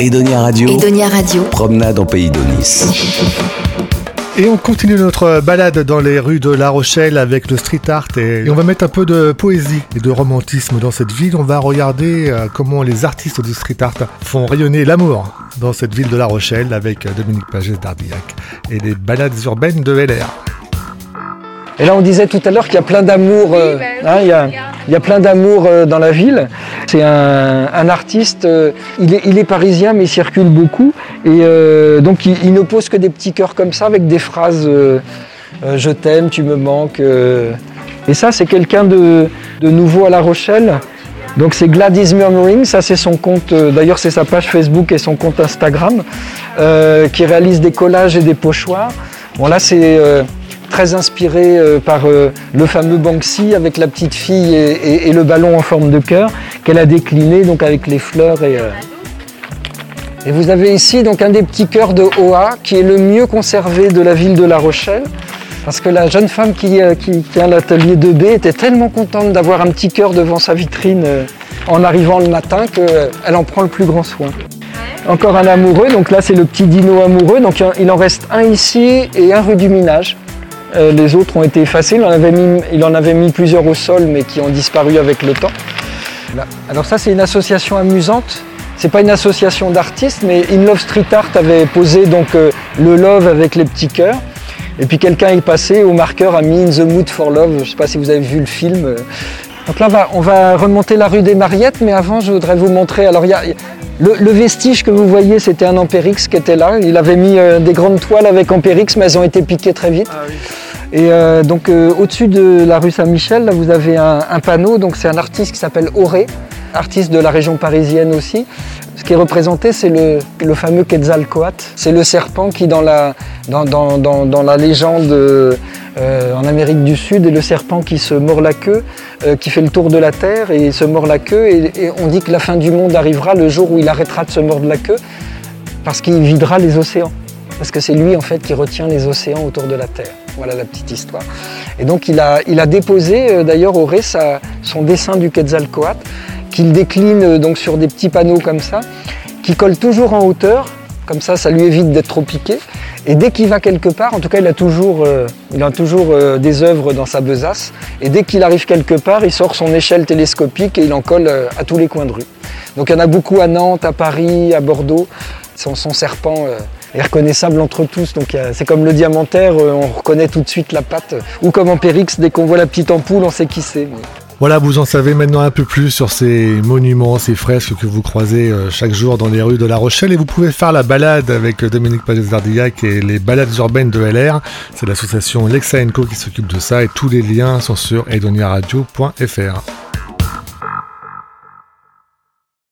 Edonia Radio. Edonia Radio. Promenade en pays d'Onis. Et on continue notre balade dans les rues de La Rochelle avec le street art et, on va mettre un peu de poésie et de romantisme dans cette ville. On va regarder euh, comment les artistes du street art font rayonner l'amour dans cette ville de La Rochelle avec euh, Dominique Pagès d'Ardillac et les balades urbaines de LR. Et là, on disait tout à l'heure qu'il y a plein d'amour. Hein, il, y a, plein d'amour euh, dans la ville. C'est un, artiste. Euh, il, est, parisien, mais il circule beaucoup. Et donc, il, ne pose que des petits cœurs comme ça, avec des phrases "Je t'aime, tu me manques". et ça, c'est quelqu'un de, nouveau à La Rochelle. Donc c'est Gladys Murmuring, ça c'est son compte, d'ailleurs c'est sa page Facebook et son compte Instagram, qui réalise des collages et des pochoirs. Bon là c'est très inspiré euh, par euh, le fameux Banksy avec la petite fille et, le ballon en forme de cœur qu'elle a décliné donc avec les fleurs et, euh, et vous avez ici donc un des petits cœurs de Oa qui est le mieux conservé de la ville de La Rochelle parce que la jeune femme qui, qui tient l'atelier 2B était tellement contente d'avoir un petit cœur devant sa vitrine en arrivant le matin qu'elle en prend le plus grand soin. Encore un amoureux, donc là c'est le petit dino amoureux, donc il en reste un ici et un rue du Minage. Euh, les autres ont été effacés. Il en, avait mis, plusieurs au sol, mais qui ont disparu avec le temps. Alors ça, c'est une association amusante. C'est pas une association d'artistes, mais In Love Street Art avait posé donc euh, le love avec les petits cœurs. Et puis quelqu'un est passé au marqueur a mis In the Mood for Love. Je sais pas si vous avez vu le film. Donc là, on va, remonter la rue des Mariettes, mais avant, je voudrais vous montrer. Alors, il y a, le, vestige que vous voyez, c'était un Ampérix qui était là. Il avait mis euh, des grandes toiles avec Ampérix, mais elles ont été piquées très vite. Ah Et euh, donc euh, au-dessus de la rue Saint-Michel, là, vous avez un, panneau. Donc c'est un artiste qui s'appelle Auré, artiste de la région parisienne aussi. Ce qui est représenté, c'est le, fameux Quetzalcoatl. C'est le serpent qui, dans la, légende en Amérique du Sud, est le serpent qui se mord la queue, qui fait le tour de la Terre et se mord la queue. et on dit que la fin du monde arrivera le jour où il arrêtera de se mordre la queue parce qu'il videra les océans. Parce que c'est lui en fait qui retient les océans autour de la Terre. Voilà la petite histoire. Et donc il a, il a déposé euh, d'ailleurs au Ré son dessin du Quetzalcoatl qu'il décline euh, donc sur des petits panneaux comme ça, qui colle toujours en hauteur. Comme ça, ça lui évite d'être trop piqué. Et dès qu'il va quelque part, en tout cas, il a toujours, euh, il a toujours des œuvres dans sa besace. Et dès qu'il arrive quelque part, il sort son échelle télescopique et il en colle à tous les coins de rue. Donc il y en a beaucoup à Nantes, à Paris, à Bordeaux. Son, serpent euh, est reconnaissable entre tous. Donc c'est comme le diamantaire, euh, on reconnaît tout de suite la patte. Ou comme en Périx, dès qu'on voit la petite ampoule, on sait qui c'est. Voilà, vous en savez maintenant un peu plus sur ces monuments, ces fresques que vous croisez euh, chaque jour dans les rues de La Rochelle et vous pouvez faire la balade avec Dominique Pagès-Dardillac et les balades urbaines de LR. C'est l'association Lexa Co qui s'occupe de ça et tous les liens sont sur edoniaradio.fr.